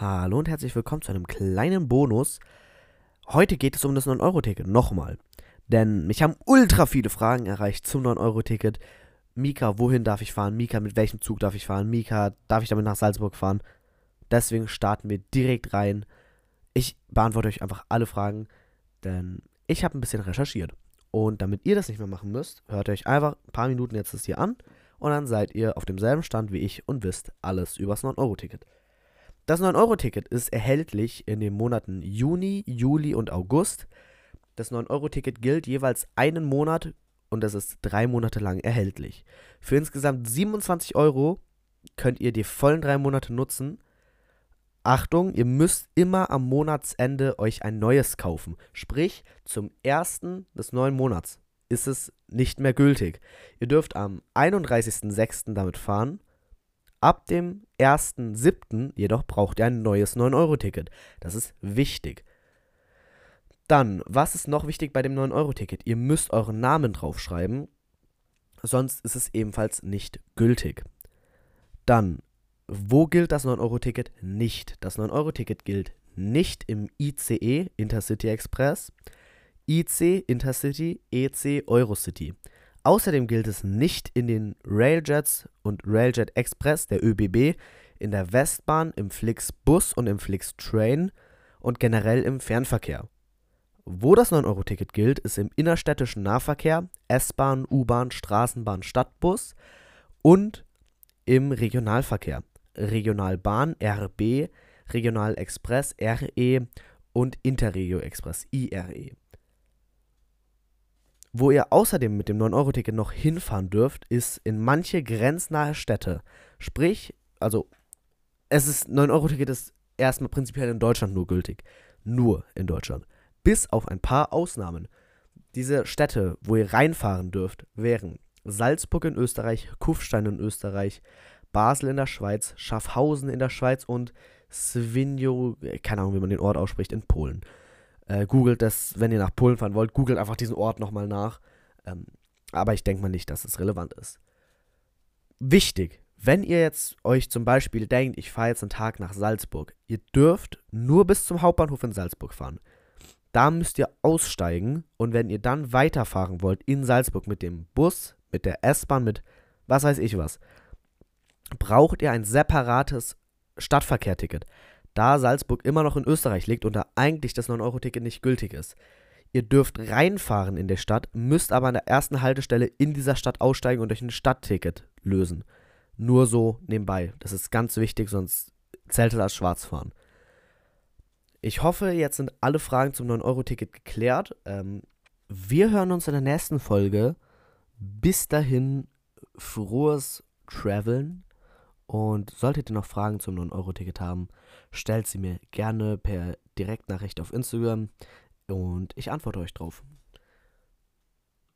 Hallo und herzlich willkommen zu einem kleinen Bonus. Heute geht es um das 9-Euro-Ticket. Nochmal. Denn mich haben ultra viele Fragen erreicht zum 9-Euro-Ticket. Mika, wohin darf ich fahren? Mika, mit welchem Zug darf ich fahren? Mika, darf ich damit nach Salzburg fahren? Deswegen starten wir direkt rein. Ich beantworte euch einfach alle Fragen, denn ich habe ein bisschen recherchiert. Und damit ihr das nicht mehr machen müsst, hört euch einfach ein paar Minuten jetzt das hier an und dann seid ihr auf demselben Stand wie ich und wisst alles übers 9-Euro-Ticket. Das 9-Euro-Ticket ist erhältlich in den Monaten Juni, Juli und August. Das 9-Euro-Ticket gilt jeweils einen Monat und es ist drei Monate lang erhältlich. Für insgesamt 27 Euro könnt ihr die vollen drei Monate nutzen. Achtung, ihr müsst immer am Monatsende euch ein neues kaufen. Sprich, zum ersten des neuen Monats ist es nicht mehr gültig. Ihr dürft am 31.06. damit fahren. Ab dem 1.07. jedoch braucht ihr ein neues 9-Euro-Ticket. Das ist wichtig. Dann, was ist noch wichtig bei dem 9-Euro-Ticket? Ihr müsst euren Namen draufschreiben, sonst ist es ebenfalls nicht gültig. Dann, wo gilt das 9-Euro-Ticket nicht? Das 9-Euro-Ticket gilt nicht im ICE, Intercity Express, IC, Intercity, EC, Eurocity. Außerdem gilt es nicht in den Railjets und Railjet Express der ÖBB, in der Westbahn, im Flixbus und im Flixtrain und generell im Fernverkehr. Wo das 9-Euro-Ticket gilt, ist im innerstädtischen Nahverkehr, S-Bahn, U-Bahn, Straßenbahn, Stadtbus und im Regionalverkehr. Regionalbahn, RB, Regionalexpress, RE und Interregio Express, IRE. Wo ihr außerdem mit dem 9-Euro-Ticket noch hinfahren dürft, ist in manche grenznahe Städte. Sprich, also es ist 9-Euro-Ticket ist erstmal prinzipiell in Deutschland nur gültig. Nur in Deutschland. Bis auf ein paar Ausnahmen. Diese Städte, wo ihr reinfahren dürft, wären Salzburg in Österreich, Kufstein in Österreich, Basel in der Schweiz, Schaffhausen in der Schweiz und Svinjo, keine Ahnung, wie man den Ort ausspricht, in Polen. Äh, googelt das, wenn ihr nach Polen fahren wollt, googelt einfach diesen Ort nochmal nach. Ähm, aber ich denke mal nicht, dass es relevant ist. Wichtig, wenn ihr jetzt euch zum Beispiel denkt, ich fahre jetzt einen Tag nach Salzburg, ihr dürft nur bis zum Hauptbahnhof in Salzburg fahren. Da müsst ihr aussteigen und wenn ihr dann weiterfahren wollt in Salzburg mit dem Bus, mit der S-Bahn, mit was weiß ich was, braucht ihr ein separates Stadtverkehrticket, da Salzburg immer noch in Österreich liegt und da eigentlich das 9-Euro-Ticket nicht gültig ist. Ihr dürft reinfahren in der Stadt, müsst aber an der ersten Haltestelle in dieser Stadt aussteigen und euch ein Stadtticket lösen. Nur so nebenbei. Das ist ganz wichtig, sonst zählt es als Schwarzfahren. Ich hoffe, jetzt sind alle Fragen zum 9-Euro-Ticket geklärt. Ähm, wir hören uns in der nächsten Folge. Bis dahin, frohes Traveln. Und solltet ihr noch Fragen zum 9-Euro-Ticket haben, stellt sie mir gerne per Direktnachricht auf Instagram und ich antworte euch drauf.